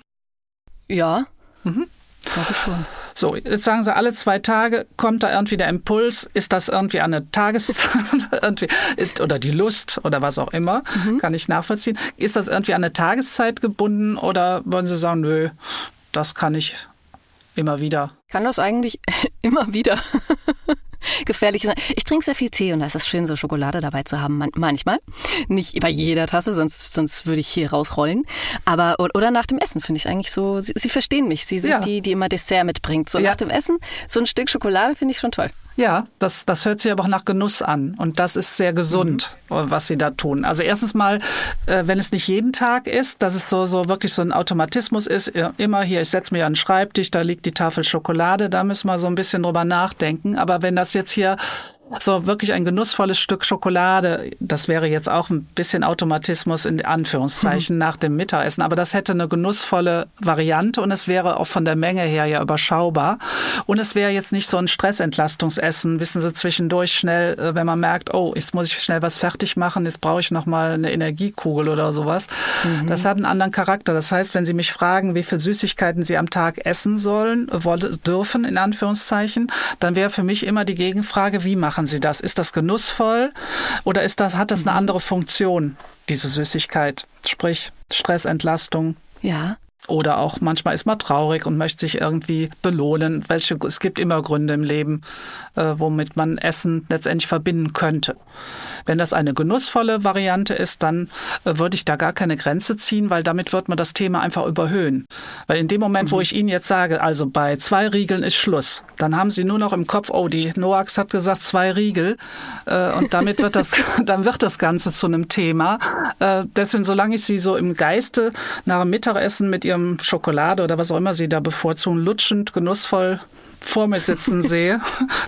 Ja. Mhm. Glaube schon. So, jetzt sagen Sie, alle zwei Tage kommt da irgendwie der Impuls, ist das irgendwie eine Tageszeit oder die Lust oder was auch immer, mhm. kann ich nachvollziehen. Ist das irgendwie an eine Tageszeit gebunden oder wollen Sie sagen, nö, das kann ich immer wieder? Kann das eigentlich immer wieder gefährlich sein. Ich trinke sehr viel Tee und da ist es schön, so Schokolade dabei zu haben. manchmal. Nicht bei jeder Tasse, sonst, sonst würde ich hier rausrollen. Aber, oder nach dem Essen finde ich eigentlich so, Sie, Sie, verstehen mich. Sie sind ja. die, die immer Dessert mitbringt. So ja. nach dem Essen, so ein Stück Schokolade finde ich schon toll. Ja, das, das hört sich aber auch nach Genuss an. Und das ist sehr gesund, mhm. was Sie da tun. Also erstens mal, äh, wenn es nicht jeden Tag ist, dass es so, so wirklich so ein Automatismus ist, immer hier, ich setze mich an den Schreibtisch, da liegt die Tafel Schokolade, da müssen wir so ein bisschen drüber nachdenken. Aber wenn das jetzt hier so wirklich ein genussvolles Stück Schokolade, das wäre jetzt auch ein bisschen Automatismus in Anführungszeichen mhm. nach dem Mittagessen, aber das hätte eine genussvolle Variante und es wäre auch von der Menge her ja überschaubar und es wäre jetzt nicht so ein Stressentlastungsessen, wissen Sie, zwischendurch schnell, äh, wenn man merkt, oh, jetzt muss ich schnell was fertig machen, jetzt brauche ich noch mal eine Energiekugel oder sowas. Mhm. Das hat einen anderen Charakter. Das heißt, wenn Sie mich fragen, wie viel Süßigkeiten Sie am Tag essen sollen, wollen, dürfen in Anführungszeichen, dann wäre für mich immer die Gegenfrage, wie machen machen Sie das? Ist das genussvoll oder ist das, hat das eine mhm. andere Funktion, diese Süßigkeit? Sprich, Stressentlastung. Ja. Oder auch manchmal ist man traurig und möchte sich irgendwie belohnen. Welche, es gibt immer Gründe im Leben, äh, womit man Essen letztendlich verbinden könnte. Wenn das eine genussvolle Variante ist, dann äh, würde ich da gar keine Grenze ziehen, weil damit wird man das Thema einfach überhöhen. Weil in dem Moment, mhm. wo ich Ihnen jetzt sage, also bei zwei Riegeln ist Schluss, dann haben Sie nur noch im Kopf, oh, die Noax hat gesagt zwei Riegel äh, und damit wird das, dann wird das Ganze zu einem Thema. Äh, deswegen, solange ich Sie so im Geiste nach dem Mittagessen mit Ihrem Schokolade oder was auch immer Sie da bevorzugen, lutschend, genussvoll vor mir sitzen sehe,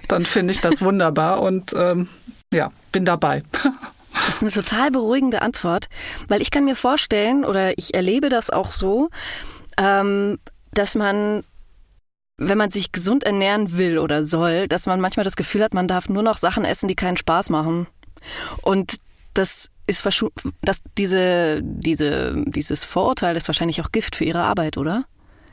dann finde ich das wunderbar und ähm, ja, bin dabei. Das ist eine total beruhigende Antwort, weil ich kann mir vorstellen, oder ich erlebe das auch so, ähm, dass man, wenn man sich gesund ernähren will oder soll, dass man manchmal das Gefühl hat, man darf nur noch Sachen essen, die keinen Spaß machen. Und das ist dass diese, diese, dieses Vorurteil ist wahrscheinlich auch Gift für ihre Arbeit, oder?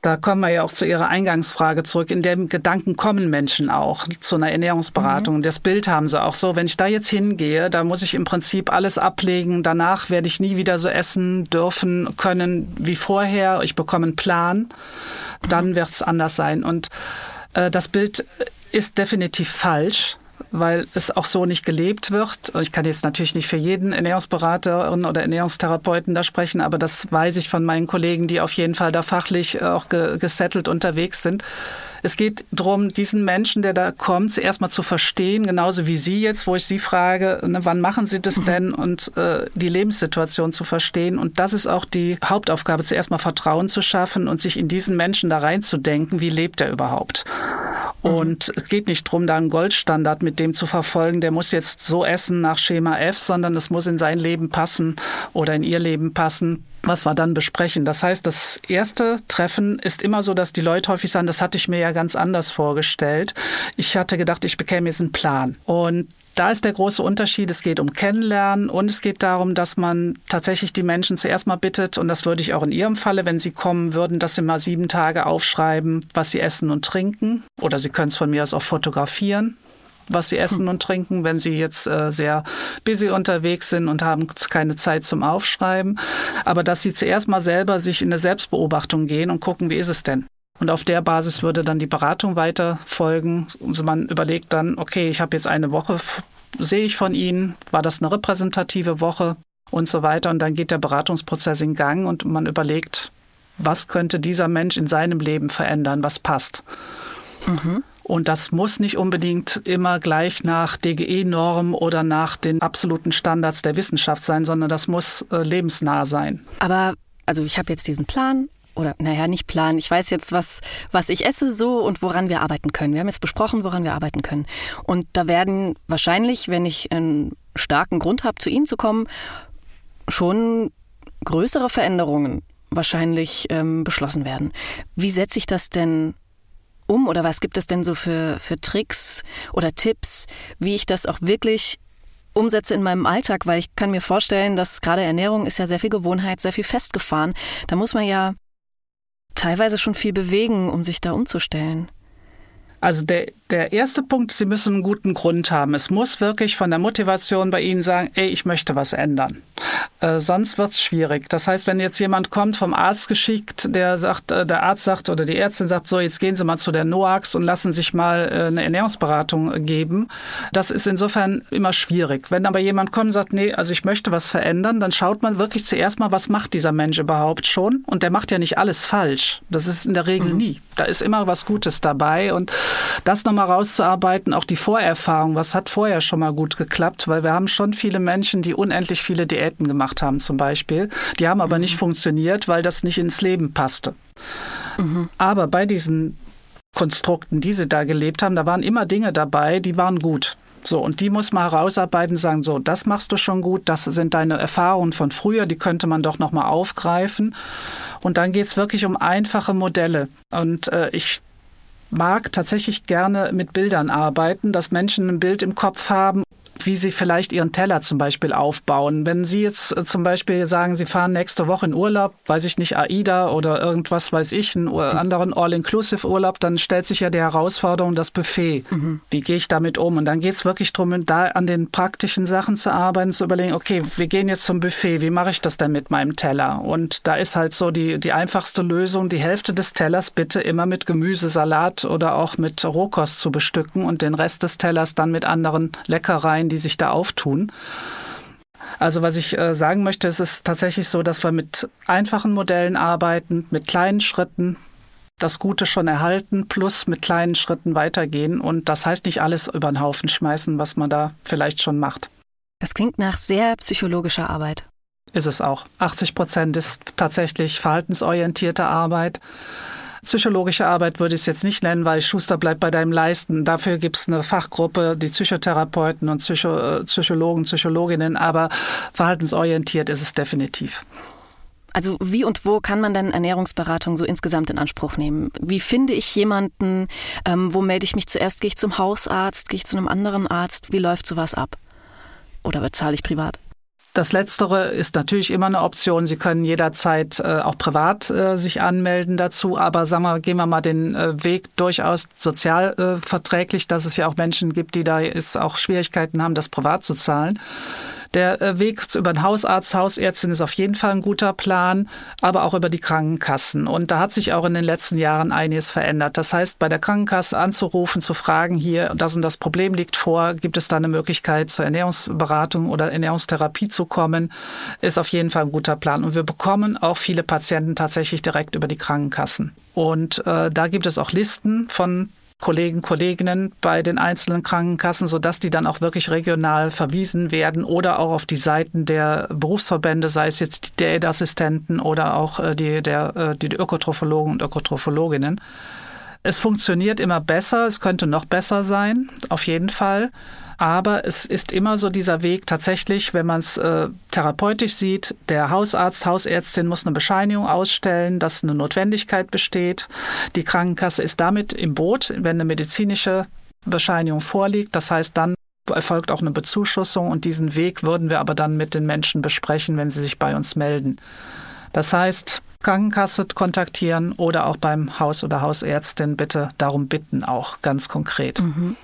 Da kommen wir ja auch zu Ihrer Eingangsfrage zurück. In dem Gedanken kommen Menschen auch zu einer Ernährungsberatung. Mhm. Das Bild haben sie auch so. Wenn ich da jetzt hingehe, da muss ich im Prinzip alles ablegen. Danach werde ich nie wieder so essen dürfen können wie vorher. Ich bekomme einen Plan. Dann wird es anders sein. Und äh, das Bild ist definitiv falsch weil es auch so nicht gelebt wird. Ich kann jetzt natürlich nicht für jeden Ernährungsberaterin oder Ernährungstherapeuten da sprechen, aber das weiß ich von meinen Kollegen, die auf jeden Fall da fachlich auch gesettelt unterwegs sind. Es geht darum, diesen Menschen, der da kommt, zuerst mal zu verstehen, genauso wie Sie jetzt, wo ich Sie frage, ne, wann machen Sie das denn und äh, die Lebenssituation zu verstehen. Und das ist auch die Hauptaufgabe, zuerst mal Vertrauen zu schaffen und sich in diesen Menschen da reinzudenken, wie lebt er überhaupt. Mhm. Und es geht nicht darum, da einen Goldstandard mit dem zu verfolgen, der muss jetzt so essen nach Schema F, sondern es muss in sein Leben passen oder in ihr Leben passen was wir dann besprechen. Das heißt, das erste Treffen ist immer so, dass die Leute häufig sagen, das hatte ich mir ja ganz anders vorgestellt. Ich hatte gedacht, ich bekäme jetzt einen Plan. Und da ist der große Unterschied. Es geht um Kennenlernen und es geht darum, dass man tatsächlich die Menschen zuerst mal bittet, und das würde ich auch in Ihrem Falle, wenn Sie kommen würden, dass Sie mal sieben Tage aufschreiben, was Sie essen und trinken. Oder Sie können es von mir aus auch fotografieren was sie essen und trinken, wenn sie jetzt äh, sehr busy unterwegs sind und haben keine Zeit zum Aufschreiben. Aber dass sie zuerst mal selber sich in eine Selbstbeobachtung gehen und gucken, wie ist es denn? Und auf der Basis würde dann die Beratung weiter folgen. Also man überlegt dann, okay, ich habe jetzt eine Woche, sehe ich von Ihnen, war das eine repräsentative Woche und so weiter. Und dann geht der Beratungsprozess in Gang und man überlegt, was könnte dieser Mensch in seinem Leben verändern, was passt. Mhm. Und das muss nicht unbedingt immer gleich nach DGE-Norm oder nach den absoluten Standards der Wissenschaft sein, sondern das muss äh, lebensnah sein. Aber also ich habe jetzt diesen Plan oder naja, nicht Plan. Ich weiß jetzt, was, was ich esse so und woran wir arbeiten können. Wir haben jetzt besprochen, woran wir arbeiten können. Und da werden wahrscheinlich, wenn ich einen starken Grund habe, zu Ihnen zu kommen, schon größere Veränderungen wahrscheinlich ähm, beschlossen werden. Wie setze ich das denn um oder was gibt es denn so für, für Tricks oder Tipps, wie ich das auch wirklich umsetze in meinem Alltag, weil ich kann mir vorstellen, dass gerade Ernährung ist ja sehr viel Gewohnheit, sehr viel festgefahren. Da muss man ja teilweise schon viel bewegen, um sich da umzustellen. Also der, der erste Punkt, Sie müssen einen guten Grund haben. Es muss wirklich von der Motivation bei Ihnen sagen, ey, ich möchte was ändern. Äh, sonst wird es schwierig. Das heißt, wenn jetzt jemand kommt, vom Arzt geschickt, der sagt, äh, der Arzt sagt oder die Ärztin sagt, so, jetzt gehen Sie mal zu der NOAX und lassen sich mal äh, eine Ernährungsberatung geben. Das ist insofern immer schwierig. Wenn aber jemand kommt und sagt, nee, also ich möchte was verändern, dann schaut man wirklich zuerst mal, was macht dieser Mensch überhaupt schon? Und der macht ja nicht alles falsch. Das ist in der Regel mhm. nie. Da ist immer was Gutes dabei und das nochmal rauszuarbeiten, auch die Vorerfahrung, was hat vorher schon mal gut geklappt, weil wir haben schon viele Menschen, die unendlich viele Diäten gemacht haben zum Beispiel. Die haben aber mhm. nicht funktioniert, weil das nicht ins Leben passte. Mhm. Aber bei diesen Konstrukten, die sie da gelebt haben, da waren immer Dinge dabei, die waren gut. So, und die muss man herausarbeiten, sagen, so, das machst du schon gut, das sind deine Erfahrungen von früher, die könnte man doch nochmal aufgreifen. Und dann geht es wirklich um einfache Modelle. Und äh, ich mag tatsächlich gerne mit Bildern arbeiten, dass Menschen ein Bild im Kopf haben wie Sie vielleicht Ihren Teller zum Beispiel aufbauen. Wenn Sie jetzt äh, zum Beispiel sagen, Sie fahren nächste Woche in Urlaub, weiß ich nicht, AIDA oder irgendwas weiß ich, einen anderen All-Inclusive-Urlaub, dann stellt sich ja die Herausforderung, das Buffet. Mhm. Wie gehe ich damit um? Und dann geht es wirklich darum, da an den praktischen Sachen zu arbeiten, zu überlegen, okay, wir gehen jetzt zum Buffet, wie mache ich das denn mit meinem Teller? Und da ist halt so die, die einfachste Lösung, die Hälfte des Tellers bitte immer mit Gemüsesalat oder auch mit Rohkost zu bestücken und den Rest des Tellers dann mit anderen Leckereien die sich da auftun. Also was ich äh, sagen möchte, es ist tatsächlich so, dass wir mit einfachen Modellen arbeiten, mit kleinen Schritten, das Gute schon erhalten, plus mit kleinen Schritten weitergehen. Und das heißt nicht alles über den Haufen schmeißen, was man da vielleicht schon macht. Das klingt nach sehr psychologischer Arbeit. Ist es auch. 80 Prozent ist tatsächlich verhaltensorientierte Arbeit. Psychologische Arbeit würde ich es jetzt nicht nennen, weil Schuster bleibt bei deinem Leisten. Dafür gibt es eine Fachgruppe, die Psychotherapeuten und Psycho äh, Psychologen, Psychologinnen, aber verhaltensorientiert ist es definitiv. Also wie und wo kann man denn Ernährungsberatung so insgesamt in Anspruch nehmen? Wie finde ich jemanden? Ähm, wo melde ich mich zuerst? Gehe ich zum Hausarzt? Gehe ich zu einem anderen Arzt? Wie läuft sowas ab? Oder bezahle ich privat? Das Letztere ist natürlich immer eine Option. Sie können jederzeit äh, auch privat äh, sich anmelden dazu. Aber sagen wir, gehen wir mal den äh, Weg durchaus sozial äh, verträglich, dass es ja auch Menschen gibt, die da ist, auch Schwierigkeiten haben, das privat zu zahlen. Der äh, Weg über den Hausarzt, Hausärztin ist auf jeden Fall ein guter Plan, aber auch über die Krankenkassen. Und da hat sich auch in den letzten Jahren einiges verändert. Das heißt, bei der Krankenkasse anzurufen, zu fragen, hier, das und das Problem liegt vor, gibt es da eine Möglichkeit zur Ernährungsberatung oder Ernährungstherapie zu kommen, ist auf jeden Fall ein guter Plan. Und wir bekommen auch viele Patienten tatsächlich direkt über die Krankenkassen. Und äh, da gibt es auch Listen von Kollegen, Kolleginnen bei den einzelnen Krankenkassen, sodass die dann auch wirklich regional verwiesen werden oder auch auf die Seiten der Berufsverbände, sei es jetzt die Diätassistenten oder auch äh, die, der, äh, die Ökotrophologen und Ökotrophologinnen. Es funktioniert immer besser, es könnte noch besser sein, auf jeden Fall. Aber es ist immer so dieser Weg tatsächlich, wenn man es äh, therapeutisch sieht, der Hausarzt, Hausärztin muss eine Bescheinigung ausstellen, dass eine Notwendigkeit besteht. Die Krankenkasse ist damit im Boot, wenn eine medizinische Bescheinigung vorliegt. Das heißt, dann erfolgt auch eine Bezuschussung und diesen Weg würden wir aber dann mit den Menschen besprechen, wenn sie sich bei uns melden. Das heißt, Krankenkasse kontaktieren oder auch beim Haus- oder Hausärztin bitte darum bitten, auch ganz konkret. Mhm.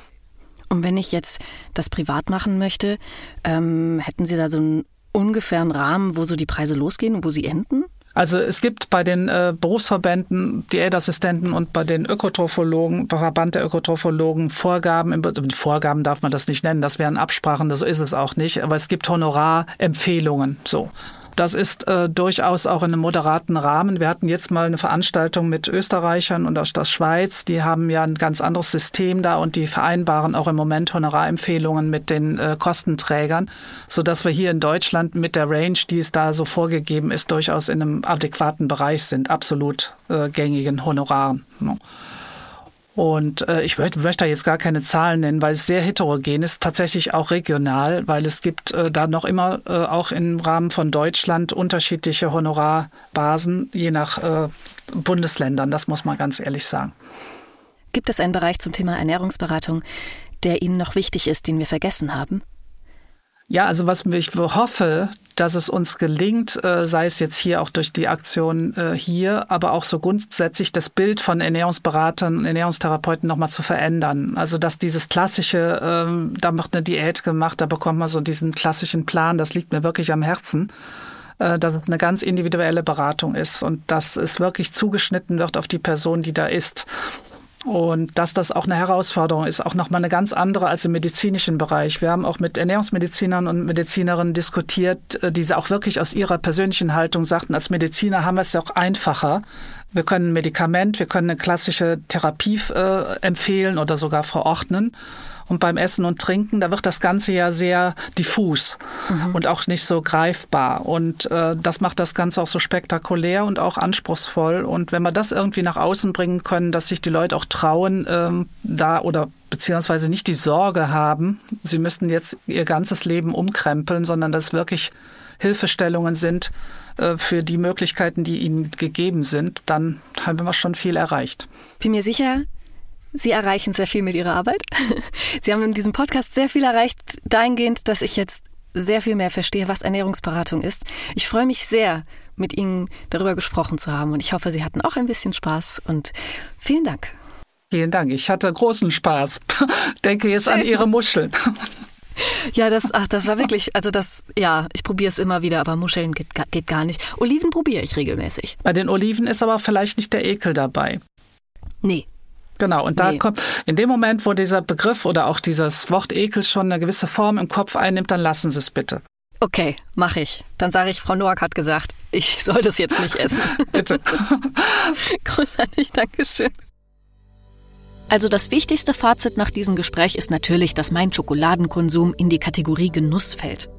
Und wenn ich jetzt das privat machen möchte, ähm, hätten Sie da so einen ungefähren Rahmen, wo so die Preise losgehen und wo sie enden? Also es gibt bei den äh, Berufsverbänden, Diätassistenten und bei den Ökotrophologen, Verband der Ökotrophologen Vorgaben, Vorgaben darf man das nicht nennen, das wären Absprachen, so ist es auch nicht, aber es gibt Honorarempfehlungen, so. Das ist äh, durchaus auch in einem moderaten Rahmen. Wir hatten jetzt mal eine Veranstaltung mit Österreichern und aus der Schweiz. Die haben ja ein ganz anderes System da und die vereinbaren auch im Moment Honorarempfehlungen mit den äh, Kostenträgern, sodass wir hier in Deutschland mit der Range, die es da so vorgegeben ist, durchaus in einem adäquaten Bereich sind, absolut äh, gängigen Honoraren. No. Und äh, ich möchte, möchte da jetzt gar keine Zahlen nennen, weil es sehr heterogen ist, tatsächlich auch regional, weil es gibt äh, da noch immer äh, auch im Rahmen von Deutschland unterschiedliche Honorarbasen, je nach äh, Bundesländern, das muss man ganz ehrlich sagen. Gibt es einen Bereich zum Thema Ernährungsberatung, der Ihnen noch wichtig ist, den wir vergessen haben? Ja, also was ich hoffe, dass es uns gelingt, äh, sei es jetzt hier auch durch die Aktion äh, hier, aber auch so grundsätzlich das Bild von Ernährungsberatern und Ernährungstherapeuten nochmal zu verändern. Also dass dieses klassische, ähm, da wird eine Diät gemacht, da bekommt man so diesen klassischen Plan, das liegt mir wirklich am Herzen äh, dass es eine ganz individuelle Beratung ist und dass es wirklich zugeschnitten wird auf die Person, die da ist. Und dass das auch eine Herausforderung ist, auch nochmal eine ganz andere als im medizinischen Bereich. Wir haben auch mit Ernährungsmedizinern und Medizinerinnen diskutiert, äh, die auch wirklich aus ihrer persönlichen Haltung sagten, als Mediziner haben wir es ja auch einfacher. Wir können ein Medikament, wir können eine klassische Therapie äh, empfehlen oder sogar verordnen. Und beim Essen und Trinken, da wird das Ganze ja sehr diffus mhm. und auch nicht so greifbar. Und äh, das macht das Ganze auch so spektakulär und auch anspruchsvoll. Und wenn wir das irgendwie nach außen bringen können, dass sich die Leute auch trauen, ähm, da oder beziehungsweise nicht die Sorge haben, sie müssten jetzt ihr ganzes Leben umkrempeln, sondern dass wirklich Hilfestellungen sind äh, für die Möglichkeiten, die ihnen gegeben sind, dann haben wir schon viel erreicht. Bin mir sicher, Sie erreichen sehr viel mit Ihrer Arbeit. Sie haben in diesem Podcast sehr viel erreicht, dahingehend, dass ich jetzt sehr viel mehr verstehe, was Ernährungsberatung ist. Ich freue mich sehr, mit Ihnen darüber gesprochen zu haben und ich hoffe, Sie hatten auch ein bisschen Spaß und vielen Dank. Vielen Dank. Ich hatte großen Spaß. Denke jetzt Schön. an Ihre Muscheln. Ja, das, ach, das war wirklich, also das, ja, ich probiere es immer wieder, aber Muscheln geht, geht gar nicht. Oliven probiere ich regelmäßig. Bei den Oliven ist aber vielleicht nicht der Ekel dabei. Nee, Genau, und da nee. kommt, in dem Moment, wo dieser Begriff oder auch dieses Wort Ekel schon eine gewisse Form im Kopf einnimmt, dann lassen Sie es bitte. Okay, mache ich. Dann sage ich, Frau Noack hat gesagt, ich soll das jetzt nicht essen. bitte. Großartig, Dankeschön. Also das wichtigste Fazit nach diesem Gespräch ist natürlich, dass mein Schokoladenkonsum in die Kategorie Genuss fällt.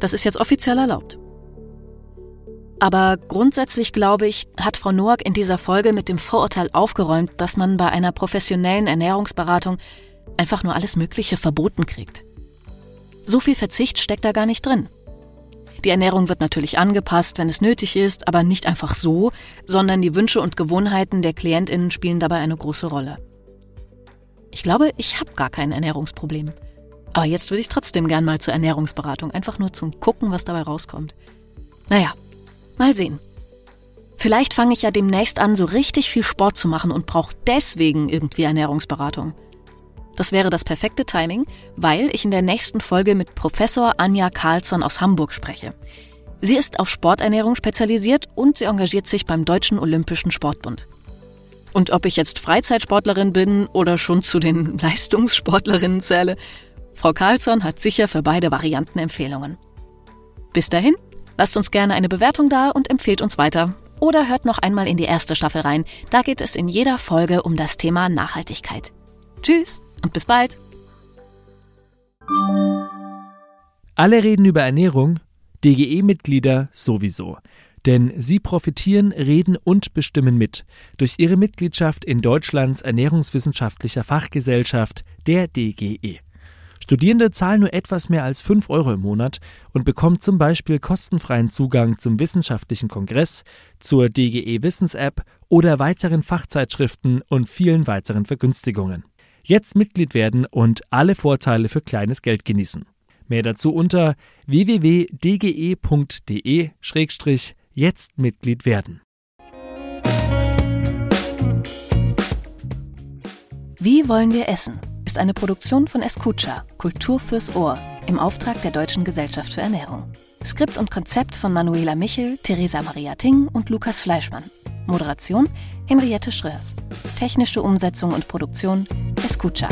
Das ist jetzt offiziell erlaubt. Aber grundsätzlich glaube ich, hat Frau Noack in dieser Folge mit dem Vorurteil aufgeräumt, dass man bei einer professionellen Ernährungsberatung einfach nur alles Mögliche verboten kriegt. So viel Verzicht steckt da gar nicht drin. Die Ernährung wird natürlich angepasst, wenn es nötig ist, aber nicht einfach so, sondern die Wünsche und Gewohnheiten der Klientinnen spielen dabei eine große Rolle. Ich glaube, ich habe gar kein Ernährungsproblem. Aber jetzt würde ich trotzdem gern mal zur Ernährungsberatung, einfach nur zum Gucken, was dabei rauskommt. Naja, Mal sehen. Vielleicht fange ich ja demnächst an, so richtig viel Sport zu machen und brauche deswegen irgendwie Ernährungsberatung. Das wäre das perfekte Timing, weil ich in der nächsten Folge mit Professor Anja Karlsson aus Hamburg spreche. Sie ist auf Sporternährung spezialisiert und sie engagiert sich beim Deutschen Olympischen Sportbund. Und ob ich jetzt Freizeitsportlerin bin oder schon zu den Leistungssportlerinnen zähle, Frau Karlsson hat sicher für beide Varianten Empfehlungen. Bis dahin, Lasst uns gerne eine Bewertung da und empfehlt uns weiter. Oder hört noch einmal in die erste Staffel rein. Da geht es in jeder Folge um das Thema Nachhaltigkeit. Tschüss und bis bald. Alle reden über Ernährung, DGE-Mitglieder sowieso. Denn sie profitieren, reden und bestimmen mit durch ihre Mitgliedschaft in Deutschlands Ernährungswissenschaftlicher Fachgesellschaft, der DGE. Studierende zahlen nur etwas mehr als 5 Euro im Monat und bekommen zum Beispiel kostenfreien Zugang zum wissenschaftlichen Kongress, zur DGE Wissens-App oder weiteren Fachzeitschriften und vielen weiteren Vergünstigungen. Jetzt Mitglied werden und alle Vorteile für kleines Geld genießen. Mehr dazu unter www.dge.de-jetzt Mitglied werden. Wie wollen wir essen? Ist eine Produktion von Escucha, Kultur fürs Ohr, im Auftrag der Deutschen Gesellschaft für Ernährung. Skript und Konzept von Manuela Michel, Theresa Maria Ting und Lukas Fleischmann. Moderation Henriette Schröers. Technische Umsetzung und Produktion Escucha.